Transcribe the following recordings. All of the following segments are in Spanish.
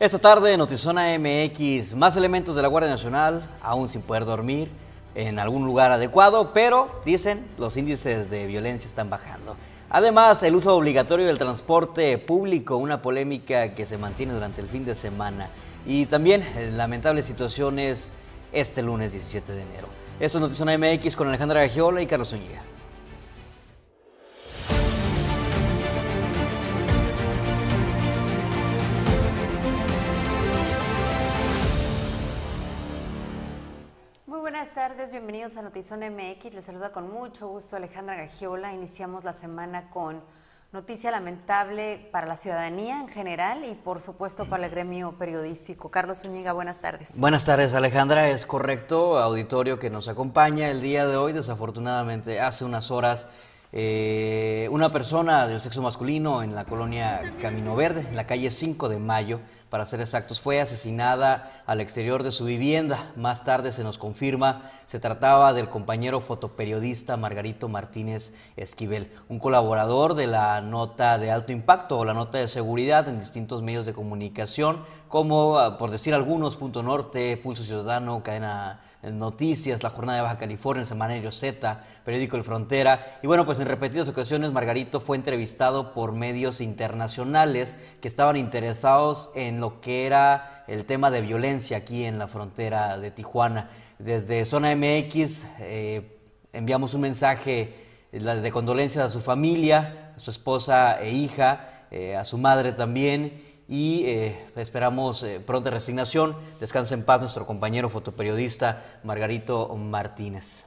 Esta tarde, Notizona MX, más elementos de la Guardia Nacional, aún sin poder dormir en algún lugar adecuado, pero dicen los índices de violencia están bajando. Además, el uso obligatorio del transporte público, una polémica que se mantiene durante el fin de semana. Y también eh, lamentables situaciones este lunes 17 de enero. Esto es Notizona MX con Alejandra Gagiola y Carlos Zúñiga. Buenas tardes, bienvenidos a Notizón MX. Les saluda con mucho gusto Alejandra Gagiola. Iniciamos la semana con noticia lamentable para la ciudadanía en general y por supuesto para el gremio periodístico. Carlos Zúñiga, buenas tardes. Buenas tardes Alejandra, es correcto, auditorio que nos acompaña el día de hoy, desafortunadamente hace unas horas eh, una persona del sexo masculino en la colonia Camino Verde, en la calle 5 de Mayo, para ser exactos, fue asesinada al exterior de su vivienda. Más tarde se nos confirma, se trataba del compañero fotoperiodista Margarito Martínez Esquivel, un colaborador de la nota de alto impacto o la nota de seguridad en distintos medios de comunicación, como, ah, por decir algunos, Punto Norte, Pulso Ciudadano, Cadena Noticias, La Jornada de Baja California, el Semanario Z, Periódico El Frontera. Y bueno, pues en repetidas ocasiones Margarito fue entrevistado por medios internacionales que estaban interesados en lo que era el tema de violencia aquí en la frontera de Tijuana. Desde Zona MX eh, enviamos un mensaje de condolencias a su familia, a su esposa e hija, eh, a su madre también y eh, esperamos eh, pronta resignación. Descansa en paz nuestro compañero fotoperiodista Margarito Martínez.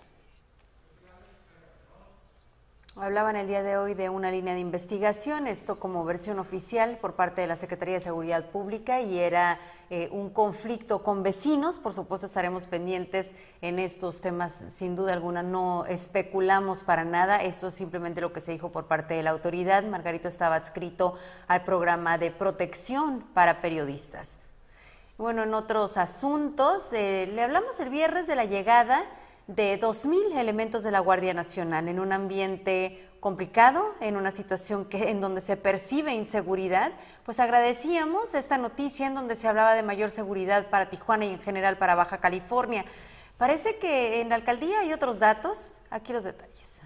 Hablaban el día de hoy de una línea de investigación, esto como versión oficial por parte de la Secretaría de Seguridad Pública y era eh, un conflicto con vecinos. Por supuesto estaremos pendientes en estos temas, sin duda alguna no especulamos para nada, esto es simplemente lo que se dijo por parte de la autoridad. Margarito estaba adscrito al programa de protección para periodistas. Bueno, en otros asuntos, eh, le hablamos el viernes de la llegada de 2.000 elementos de la Guardia Nacional en un ambiente complicado, en una situación que, en donde se percibe inseguridad, pues agradecíamos esta noticia en donde se hablaba de mayor seguridad para Tijuana y en general para Baja California. Parece que en la alcaldía hay otros datos, aquí los detalles.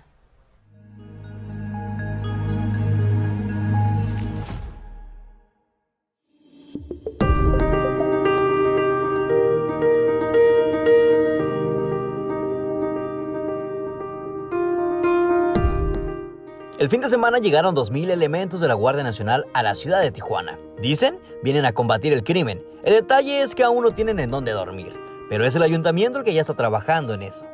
El fin de semana llegaron 2.000 elementos de la Guardia Nacional a la ciudad de Tijuana. Dicen, vienen a combatir el crimen. El detalle es que aún no tienen en dónde dormir, pero es el ayuntamiento el que ya está trabajando en eso.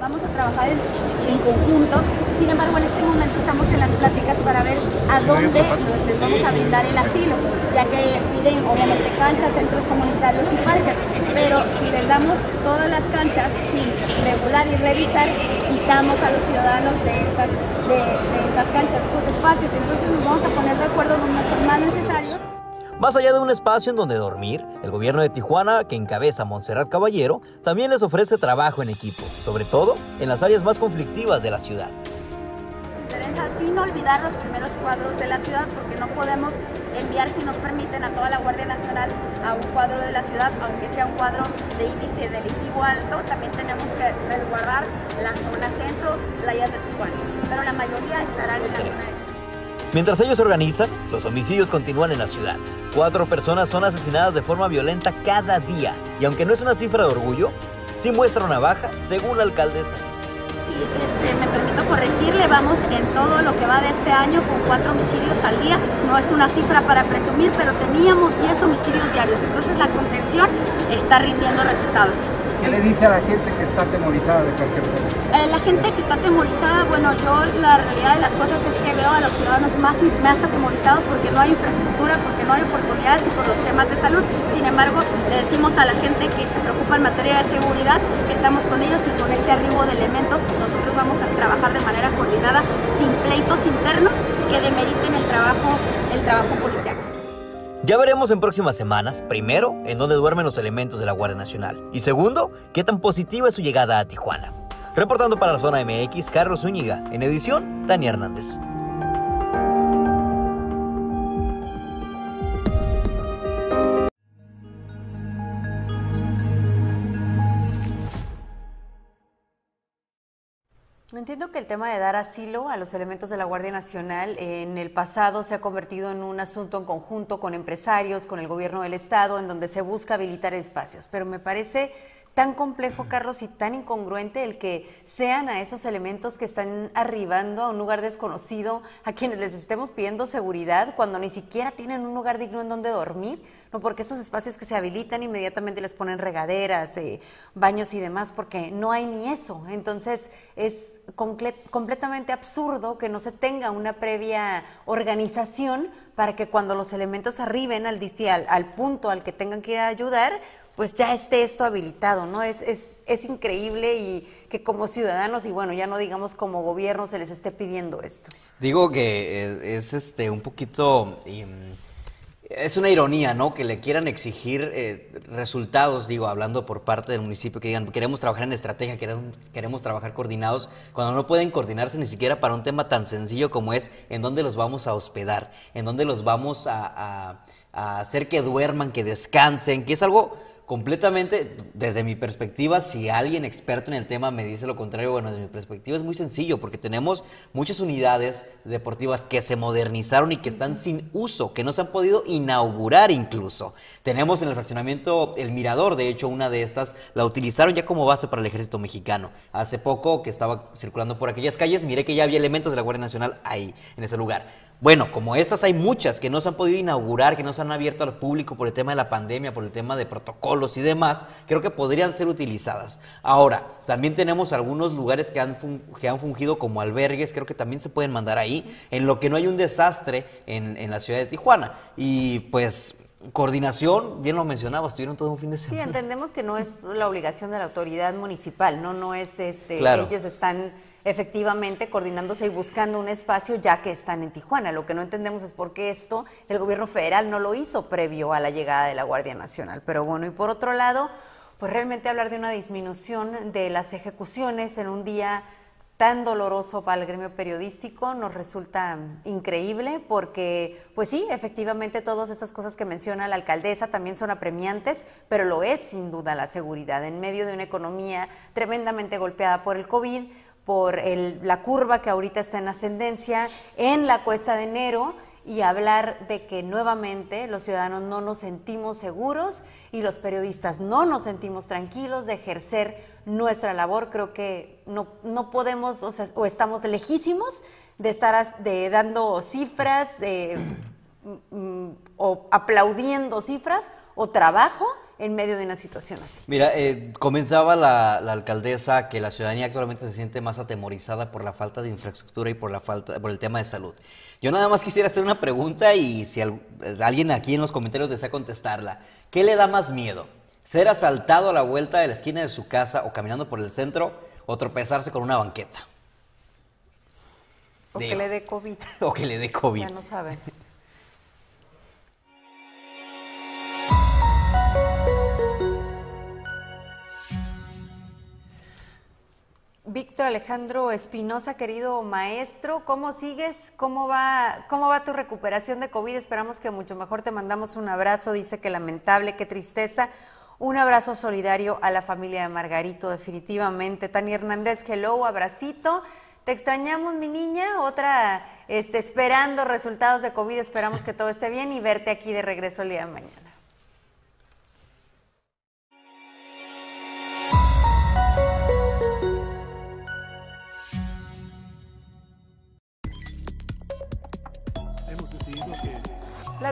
Vamos a trabajar en, en conjunto, sin embargo en este momento estamos en las pláticas para ver a dónde les vamos a brindar el asilo, ya que piden obviamente canchas, centros comunitarios y parques, pero si les damos todas las canchas sin regular y revisar, quitamos a los ciudadanos de estas, de, de estas canchas, de estos espacios, entonces nos vamos a poner de acuerdo donde son más necesarios. Más allá de un espacio en donde dormir, el gobierno de Tijuana, que encabeza Montserrat Caballero, también les ofrece trabajo en equipo, sobre todo en las áreas más conflictivas de la ciudad. Nos interesa sin olvidar los primeros cuadros de la ciudad, porque no podemos enviar, si nos permiten, a toda la Guardia Nacional a un cuadro de la ciudad, aunque sea un cuadro de índice delictivo alto, también tenemos que resguardar la zona centro, playas de Tijuana, pero la mayoría estarán en la zona este. Mientras ellos se organizan, los homicidios continúan en la ciudad. Cuatro personas son asesinadas de forma violenta cada día. Y aunque no es una cifra de orgullo, sí muestra una baja, según la alcaldesa. Sí, este, me permito corregirle, vamos en todo lo que va de este año con cuatro homicidios al día. No es una cifra para presumir, pero teníamos 10 homicidios diarios. Entonces la contención está rindiendo resultados. ¿Qué le dice a la gente que está atemorizada de cualquier cosa? Eh, la gente que está atemorizada, bueno, yo la realidad de las cosas es que veo a los ciudadanos más, más atemorizados porque no hay infraestructura, porque no hay oportunidades y por los temas de salud. Sin embargo, le decimos a la gente que se preocupa en materia de seguridad que estamos con ellos y con este arribo de elementos nosotros vamos a trabajar de manera coordinada, sin pleitos internos que demeriten el trabajo, el trabajo policial. Ya veremos en próximas semanas, primero, en dónde duermen los elementos de la Guardia Nacional. Y segundo, qué tan positiva es su llegada a Tijuana. Reportando para la zona MX, Carlos Zúñiga. En edición, Dani Hernández. Entiendo que el tema de dar asilo a los elementos de la Guardia Nacional en el pasado se ha convertido en un asunto en conjunto con empresarios, con el gobierno del Estado, en donde se busca habilitar espacios. Pero me parece tan complejo, Carlos, y tan incongruente el que sean a esos elementos que están arribando a un lugar desconocido, a quienes les estemos pidiendo seguridad cuando ni siquiera tienen un lugar digno en donde dormir, no porque esos espacios que se habilitan inmediatamente les ponen regaderas, eh, baños y demás, porque no hay ni eso. Entonces es completamente absurdo que no se tenga una previa organización para que cuando los elementos arriben al, al, al punto al que tengan que ir a ayudar, pues ya esté esto habilitado, ¿no? Es, es, es, increíble y que como ciudadanos, y bueno, ya no digamos como gobierno, se les esté pidiendo esto. Digo que es, este un poquito... es una ironía, ¿no? Que le quieran exigir eh, resultados, digo, hablando por parte del municipio, que digan, queremos trabajar en estrategia, queremos, queremos trabajar coordinados, cuando no pueden coordinarse ni siquiera para un tema tan sencillo como es en dónde los vamos a hospedar, en dónde los vamos a hacer que duerman, que descansen, que es algo completamente, desde mi perspectiva, si alguien experto en el tema me dice lo contrario, bueno, desde mi perspectiva es muy sencillo, porque tenemos muchas unidades deportivas que se modernizaron y que están sin uso, que no se han podido inaugurar incluso. Tenemos en el fraccionamiento El Mirador, de hecho, una de estas la utilizaron ya como base para el ejército mexicano. Hace poco que estaba circulando por aquellas calles, miré que ya había elementos de la Guardia Nacional ahí, en ese lugar. Bueno, como estas hay muchas que no se han podido inaugurar, que no se han abierto al público por el tema de la pandemia, por el tema de protocolos y demás, creo que podrían ser utilizadas. Ahora, también tenemos algunos lugares que han, que han fungido como albergues, creo que también se pueden mandar ahí, en lo que no hay un desastre en, en la ciudad de Tijuana. Y pues coordinación, bien lo mencionabas, estuvieron todo un fin de semana. Sí, entendemos que no es la obligación de la autoridad municipal, no, no es este, ellos están efectivamente coordinándose y buscando un espacio ya que están en Tijuana. Lo que no entendemos es por qué esto el gobierno federal no lo hizo previo a la llegada de la Guardia Nacional. Pero bueno, y por otro lado, pues realmente hablar de una disminución de las ejecuciones en un día tan doloroso para el gremio periodístico nos resulta increíble porque, pues sí, efectivamente todas estas cosas que menciona la alcaldesa también son apremiantes, pero lo es sin duda la seguridad en medio de una economía tremendamente golpeada por el COVID por la curva que ahorita está en ascendencia en la cuesta de enero y hablar de que nuevamente los ciudadanos no nos sentimos seguros y los periodistas no nos sentimos tranquilos de ejercer nuestra labor. Creo que no, no podemos o, estamos lejísimos de estar de, dando cifras eh, o aplaudiendo cifras o trabajo en medio de una situación así. Mira, eh, comenzaba la, alcaldesa que la ciudadanía actualmente se siente más atemorizada por la falta de infraestructura y por la falta, por el tema de salud. Yo nada más quisiera hacer una pregunta y si alguien aquí en los comentarios desea contestarla. ¿Qué le da más miedo? ¿Ser asaltado a la vuelta de la esquina de su casa o caminando por el centro o tropezarse con una banqueta? O que le dé COVID. O que le dé COVID. Ya no sabes. Víctor Alejandro Espinosa, querido maestro, ¿cómo sigues? ¿Cómo va, ¿Cómo va tu recuperación de COVID? Esperamos que mucho mejor. Te mandamos un abrazo. Dice que lamentable, qué tristeza. Un abrazo solidario a la familia de Margarito, definitivamente. Tania Hernández, hello, abracito. Te extrañamos, mi niña. Otra, este, esperando resultados de COVID. Esperamos que todo esté bien y verte aquí de regreso el día de mañana.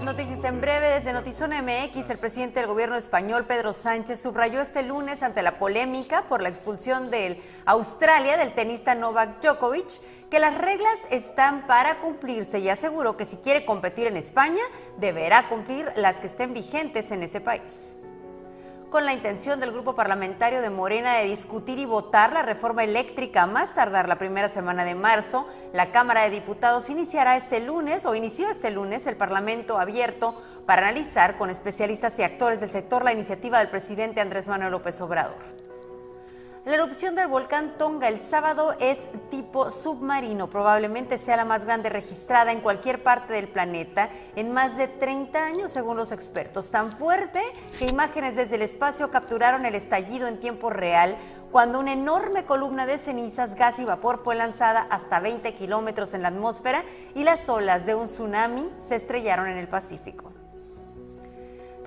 Noticias en breve desde Notizón MX. El presidente del gobierno español, Pedro Sánchez, subrayó este lunes ante la polémica por la expulsión del Australia del tenista Novak Djokovic que las reglas están para cumplirse y aseguró que si quiere competir en España deberá cumplir las que estén vigentes en ese país con la intención del grupo parlamentario de Morena de discutir y votar la reforma eléctrica más tardar la primera semana de marzo, la Cámara de Diputados iniciará este lunes o inició este lunes el Parlamento abierto para analizar con especialistas y actores del sector la iniciativa del presidente Andrés Manuel López Obrador. La erupción del volcán Tonga el sábado es tipo submarino, probablemente sea la más grande registrada en cualquier parte del planeta en más de 30 años según los expertos. Tan fuerte que imágenes desde el espacio capturaron el estallido en tiempo real cuando una enorme columna de cenizas, gas y vapor fue lanzada hasta 20 kilómetros en la atmósfera y las olas de un tsunami se estrellaron en el Pacífico.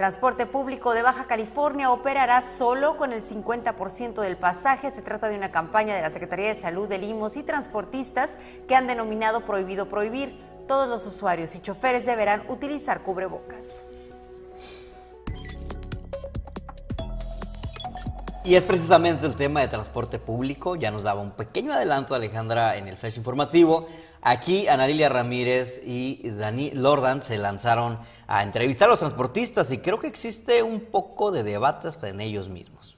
Transporte público de Baja California operará solo con el 50% del pasaje. Se trata de una campaña de la Secretaría de Salud de Limos y transportistas que han denominado Prohibido Prohibir. Todos los usuarios y choferes deberán utilizar cubrebocas. Y es precisamente el tema de transporte público. Ya nos daba un pequeño adelanto Alejandra en el flash informativo. Aquí Ana Lilia Ramírez y Dani Lordan se lanzaron a entrevistar a los transportistas y creo que existe un poco de debate hasta en ellos mismos.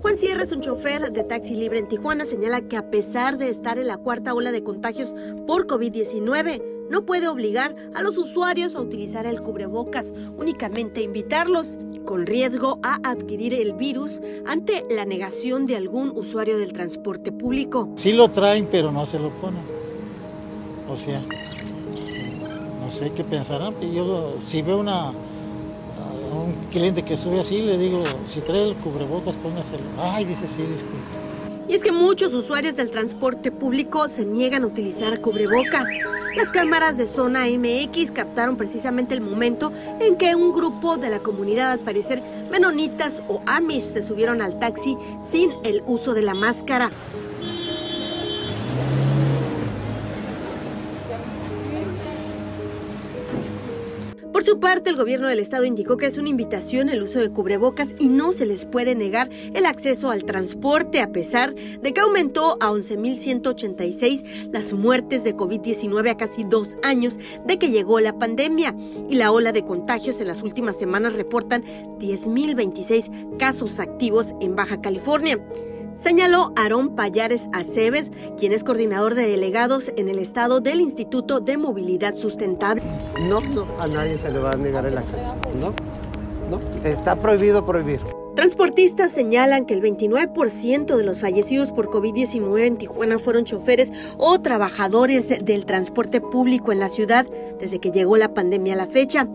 Juan Sierra es un chofer de taxi libre en Tijuana. Señala que a pesar de estar en la cuarta ola de contagios por COVID-19, no puede obligar a los usuarios a utilizar el cubrebocas, únicamente invitarlos, con riesgo a adquirir el virus ante la negación de algún usuario del transporte público. Sí lo traen, pero no se lo ponen. O sea, no sé qué pensarán. Yo si veo una, un cliente que sube así, le digo, si trae el cubrebocas, póngaselo. Ay, dice sí, disculpe. Y es que muchos usuarios del transporte público se niegan a utilizar cubrebocas. Las cámaras de zona MX captaron precisamente el momento en que un grupo de la comunidad, al parecer menonitas o amish, se subieron al taxi sin el uso de la máscara. Su parte, el gobierno del estado indicó que es una invitación el uso de cubrebocas y no se les puede negar el acceso al transporte, a pesar de que aumentó a 11.186 las muertes de COVID-19 a casi dos años de que llegó la pandemia. Y la ola de contagios en las últimas semanas reportan 10.026 casos activos en Baja California señaló Aarón Payares Aceves, quien es coordinador de delegados en el estado del Instituto de Movilidad Sustentable. No, no, a nadie se le va a negar el acceso. No, no, está prohibido prohibir. Transportistas señalan que el 29% de los fallecidos por COVID-19 en Tijuana fueron choferes o trabajadores del transporte público en la ciudad desde que llegó la pandemia a la fecha.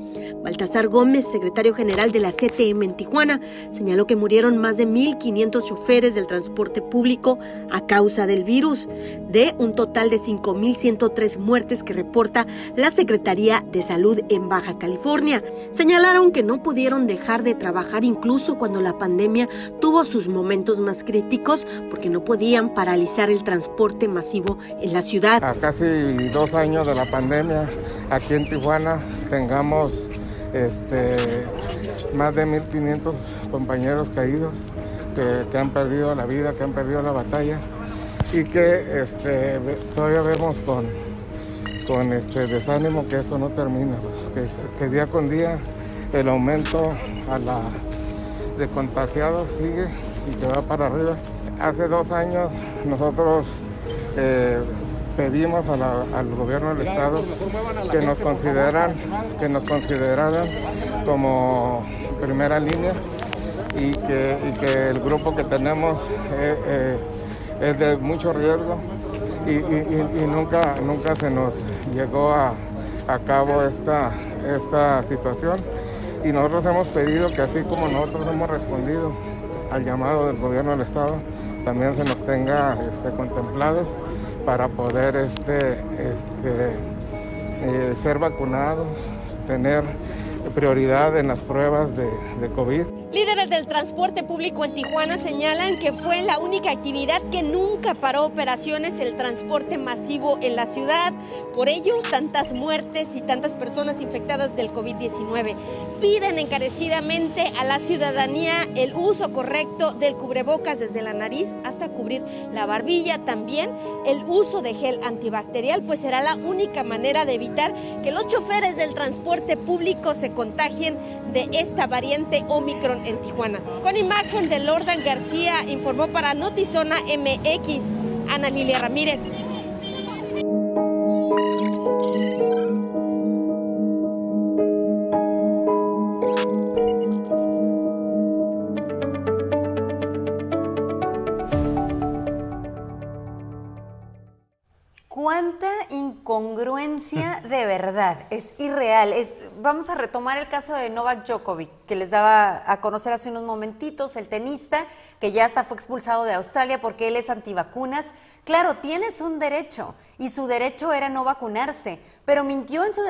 Baltasar Gómez, secretario general de la CTM en Tijuana, señaló que murieron más de 1.500 choferes del transporte público a causa del virus, de un total de 5.103 muertes que reporta la Secretaría de Salud en Baja California. Señalaron que no pudieron dejar de trabajar incluso cuando la pandemia tuvo sus momentos más críticos porque no podían paralizar el transporte masivo en la ciudad. A casi dos años de la pandemia, aquí en Tijuana tengamos este, más de 1.500 compañeros caídos que, han perdido la vida, que han perdido la batalla y que este, todavía vemos con, con este desánimo que eso no termina, pues, que día con día el aumento a la de contagiados sigue y que va para arriba. Hace dos años nosotros eh, pedimos al gobierno del estado que nos consideran, que nos consideraran como primera línea y que, el grupo que tenemos eh, eh, es de mucho riesgo y, nunca, nunca se nos llegó a, cabo esta, esta situación y nosotros hemos pedido que así como nosotros hemos respondido al llamado del gobierno del estado, también se nos tenga este, contemplados para poder este, este, eh, ser vacunados, tener prioridad en las pruebas de, de COVID. Líderes del transporte público en Tijuana señalan que fue la única actividad que nunca paró operaciones el transporte masivo en la ciudad. Por ello, tantas muertes y tantas personas infectadas del COVID-19 piden encarecidamente a la ciudadanía el uso correcto del cubrebocas desde la nariz hasta cubrir la barbilla. También el uso de gel antibacterial, pues será la única manera de evitar que los choferes del transporte público se contagien de esta variante Omicron en Tijuana. Con imagen de Lordan García, informó para Notizona MX, Ana Lilia Ramírez. Incongruencia de verdad, es irreal. Es, vamos a retomar el caso de Novak Djokovic, que les daba a conocer hace unos momentitos, el tenista, que ya hasta fue expulsado de Australia porque él es antivacunas. Claro, tienes un derecho y su derecho era no vacunarse, pero mintió en, su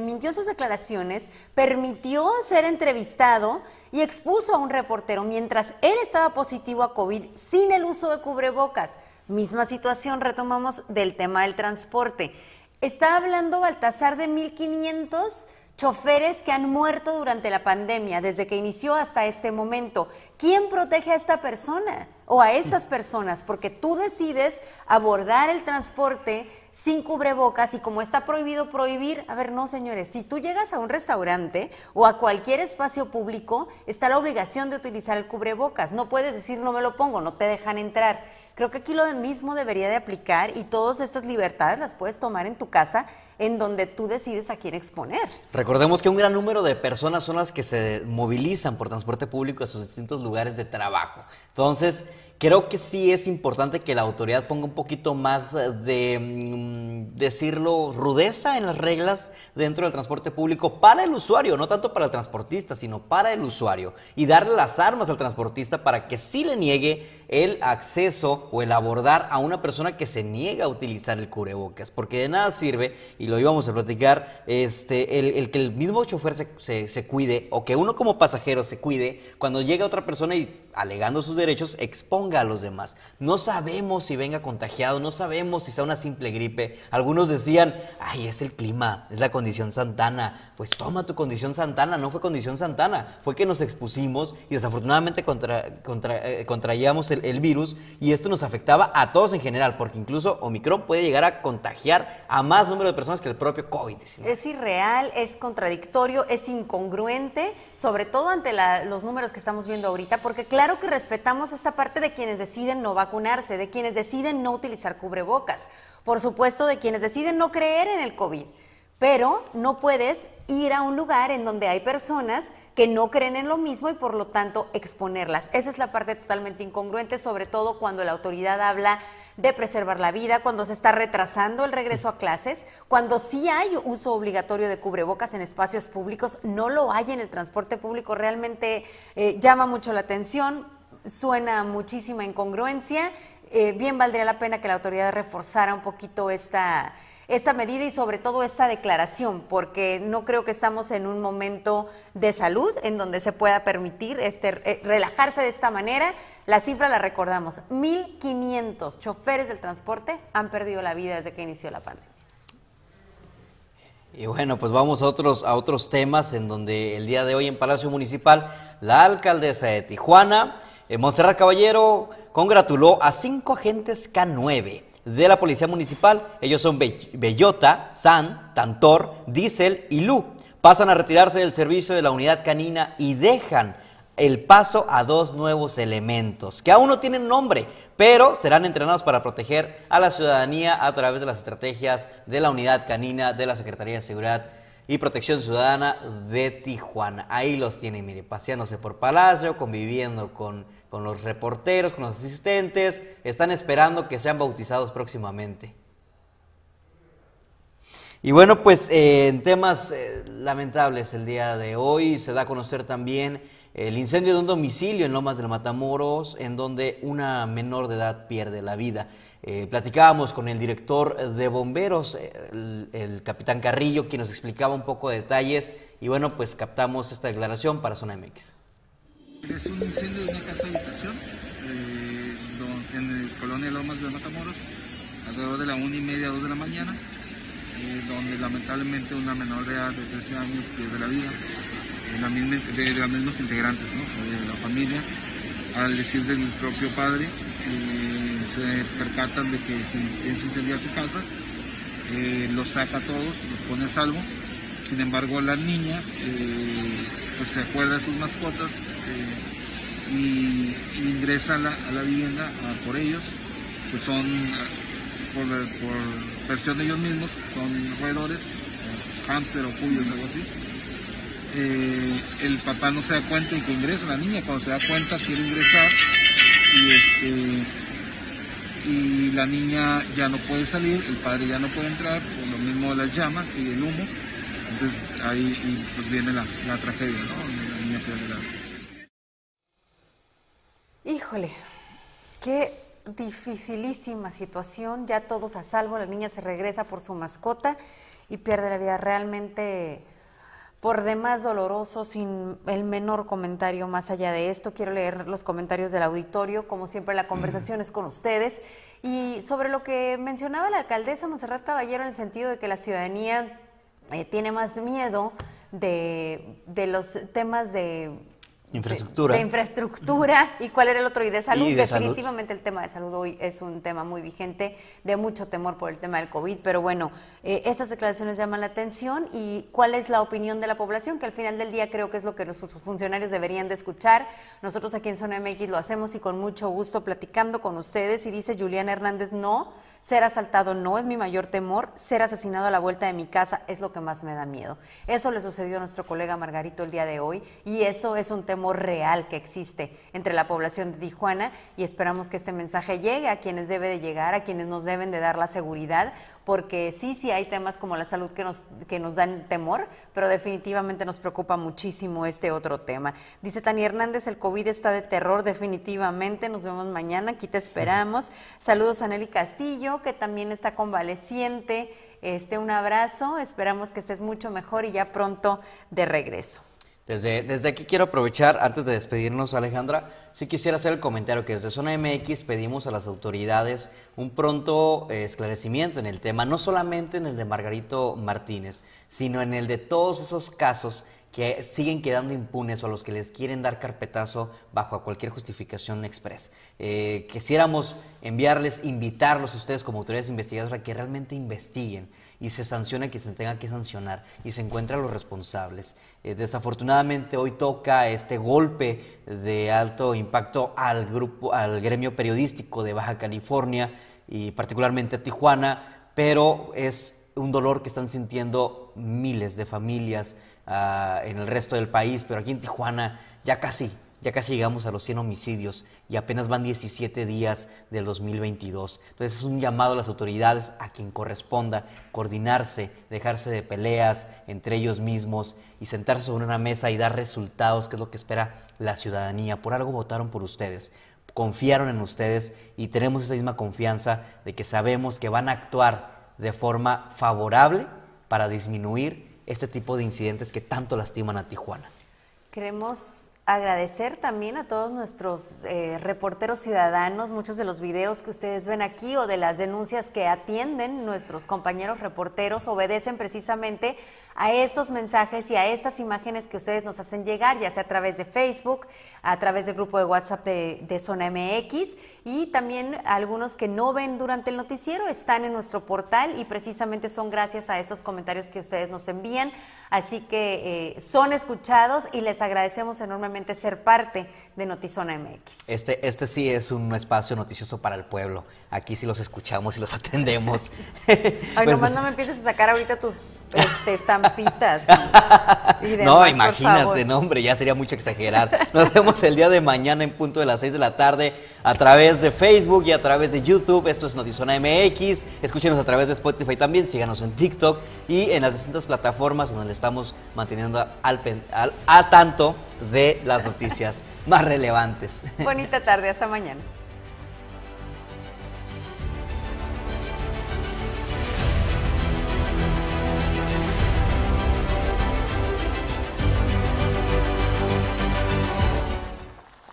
mintió en sus declaraciones, permitió ser entrevistado y expuso a un reportero mientras él estaba positivo a COVID sin el uso de cubrebocas. Misma situación, retomamos del tema del transporte. Está hablando Baltasar de 1.500 choferes que han muerto durante la pandemia, desde que inició hasta este momento. ¿Quién protege a esta persona o a estas personas? Porque tú decides abordar el transporte sin cubrebocas y como está prohibido prohibir, a ver, no señores, si tú llegas a un restaurante o a cualquier espacio público, está la obligación de utilizar el cubrebocas. No puedes decir no me lo pongo, no te dejan entrar. Creo que aquí lo mismo debería de aplicar y todas estas libertades las puedes tomar en tu casa en donde tú decides a quién exponer. Recordemos que un gran número de personas son las que se movilizan por transporte público a sus distintos lugares de trabajo. Entonces, Creo que sí es importante que la autoridad ponga un poquito más de, mm, decirlo, rudeza en las reglas dentro del transporte público para el usuario, no tanto para el transportista, sino para el usuario. Y darle las armas al transportista para que sí le niegue el acceso o el abordar a una persona que se niega a utilizar el cubrebocas, porque de nada sirve, y lo íbamos a platicar, este, el, que el mismo chofer se, se, cuide o que uno como pasajero se cuide cuando llega otra persona y alegando sus derechos exponga a los demás. No sabemos si venga contagiado, no sabemos si sea una simple gripe. Algunos decían, ay, es el clima, es la condición santana. Pues toma tu condición santana, no fue condición santana, fue que nos expusimos y desafortunadamente contra, contra, eh, contraíamos el el, virus y esto nos afectaba a todos en general, porque incluso Omicron puede llegar a contagiar a más número de personas que el propio COVID-19. Es irreal, es contradictorio, es incongruente, sobre todo ante los números que estamos viendo ahorita, porque claro que respetamos esta parte de quienes deciden no vacunarse, de quienes deciden no utilizar cubrebocas, por supuesto de quienes deciden no creer en el COVID pero no puedes ir a un lugar en donde hay personas que no creen en lo mismo y por lo tanto exponerlas. Esa es la parte totalmente incongruente, sobre todo cuando la autoridad habla de preservar la vida, cuando se está retrasando el regreso a clases, cuando sí hay uso obligatorio de cubrebocas en espacios públicos, no lo hay en el transporte público, realmente eh, llama mucho la atención, suena muchísima incongruencia, eh, bien valdría la pena que la autoridad reforzara un poquito esta esta medida y sobre todo esta declaración, porque no creo que estamos en un momento de salud en donde se pueda permitir este, eh, relajarse de esta manera. La cifra la recordamos, 1.500 choferes del transporte han perdido la vida desde que inició la pandemia. Y bueno, pues vamos a otros, a otros temas en donde el día de hoy en Palacio Municipal la alcaldesa de Tijuana, eh, Montserrat Caballero, congratuló a cinco agentes K9 de la Policía Municipal. Ellos son Bellota, San, Tantor, Diesel y Lu. Pasan a retirarse del servicio de la unidad canina y dejan el paso a dos nuevos elementos, que aún no tienen nombre, pero serán entrenados para proteger a la ciudadanía a través de las estrategias de la unidad canina de la Secretaría de Seguridad y Protección Ciudadana de Tijuana. Ahí los tienen, mire, paseándose por Palacio, conviviendo con con los reporteros, con los asistentes, están esperando que sean bautizados próximamente. Y bueno, pues eh, en temas eh, lamentables el día de hoy se da a conocer también el incendio de un domicilio en Lomas del Matamoros, en donde una menor de edad pierde la vida. Eh, platicábamos con el director de bomberos, el, capitán Carrillo, quien nos explicaba un poco de detalles y bueno, pues captamos esta declaración para Zona MX. Es un incendio de una casa de habitación en el colonia Lomas de Matamoros, alrededor de la 1 y media, 2 de la mañana, eh, donde lamentablemente una menor de edad de 13 años pierde la vida, de, los mismos integrantes de la familia. Al decir del propio padre, eh, se percatan de que se incendia su casa, los saca a todos, los pone a salvo. Sin embargo, la niña pues se acuerda de sus mascotas, y, ingresa a la, vivienda por ellos, que son, por, por, versión de ellos mismos, son roedores, hámster o cuyos, algo así. Eh, el papá no se da cuenta y que ingresa la niña, cuando se da cuenta quiere ingresar y este y la niña ya no puede salir, el padre ya no puede entrar, por lo mismo las llamas y el humo. Entonces ahí pues viene la, tragedia, ¿no? La niña pierde la... Híjole, qué dificilísima situación, ya todos a salvo, la niña se regresa por su mascota y pierde la vida realmente por demás doloroso, sin el menor comentario más allá de esto. Quiero leer los comentarios del auditorio, como siempre la conversación es con ustedes. Y sobre lo que mencionaba la alcaldesa Monserrat Caballero en el sentido de que la ciudadanía eh, tiene más miedo de, de los temas de Infraestructura. De, infraestructura. ¿Y cuál era el otro? Y de salud. Definitivamente el tema de salud hoy es un tema muy vigente, de mucho temor por el tema del COVID. Pero bueno, eh, estas declaraciones llaman la atención. ¿Y cuál es la opinión de la población? Que al final del día creo que es lo que los funcionarios deberían de escuchar. Nosotros aquí en Zona MX lo hacemos y con mucho gusto platicando con ustedes. Y dice Julián Hernández, no ser asaltado no es mi mayor temor, ser asesinado a la vuelta de mi casa es lo que más me da miedo. Eso le sucedió a nuestro colega Margarito el día de hoy y eso es un temor real que existe entre la población de Tijuana y esperamos que este mensaje llegue a quienes debe de llegar, a quienes nos deben de dar la seguridad, porque sí, sí hay temas como la salud que nos, que nos dan temor, pero definitivamente nos preocupa muchísimo este otro tema. Dice Tania Hernández, el COVID está de terror definitivamente, nos vemos mañana, aquí te esperamos. Saludos a Nelly Castillo, que también está convaleciente. Este, un abrazo, esperamos que estés mucho mejor y ya pronto de regreso. Desde, aquí quiero aprovechar, antes de despedirnos, Alejandra, si quisiera hacer el comentario que desde Zona MX pedimos a las autoridades un pronto eh, esclarecimiento en el tema, no solamente en el de Margarito Martínez, sino en el de todos esos casos que siguen quedando impunes o a los que les quieren dar carpetazo bajo cualquier justificación express. Eh, quisiéramos enviarles, invitarlos a ustedes como autoridades investigadoras a que realmente investiguen y se sancione que se tenga que sancionar y se encuentren los responsables. Eh, desafortunadamente hoy toca este golpe de alto impacto al grupo, al gremio periodístico de Baja California y particularmente a Tijuana, pero es un dolor que están sintiendo miles de familias ah, en el resto del país, pero aquí en Tijuana ya casi ya casi llegamos a los 100 homicidios y apenas van 17 días del 2022. Entonces es un llamado a las autoridades, a quien corresponda, coordinarse, dejarse de peleas entre ellos mismos y sentarse sobre una mesa y dar resultados, que es lo que espera la ciudadanía. Por algo votaron por ustedes, confiaron en ustedes y tenemos esa misma confianza de que sabemos que van a actuar de forma favorable para disminuir este tipo de incidentes que tanto lastiman a Tijuana. Queremos agradecer también a todos nuestros eh, reporteros ciudadanos, muchos de los videos que ustedes ven aquí o de las denuncias que atienden nuestros compañeros reporteros obedecen precisamente a esos mensajes y a estas imágenes que ustedes nos hacen llegar, ya sea a través de Facebook, a través del grupo de WhatsApp de Zona MX y también algunos que no ven durante el noticiero están en nuestro portal y precisamente son gracias a estos comentarios que ustedes nos envían. Así que eh, son escuchados y les agradecemos enormemente ser parte de Notizona MX. Este, este sí es un espacio noticioso para el pueblo. Aquí sí los escuchamos y los atendemos. Ay, pues nomás no me empieces a sacar ahorita tus este, estampitas. no, imagínate, no, hombre, ya sería mucho exagerar. Nos vemos el día de mañana en punto de las 6 de la tarde a través de Facebook y a través de YouTube. Esto es Notizona MX. Escúchenos a través de Spotify también, síganos en TikTok y en las distintas plataformas donde le estamos manteniendo al, al, a tanto de las noticias más relevantes. Bonita tarde, hasta mañana.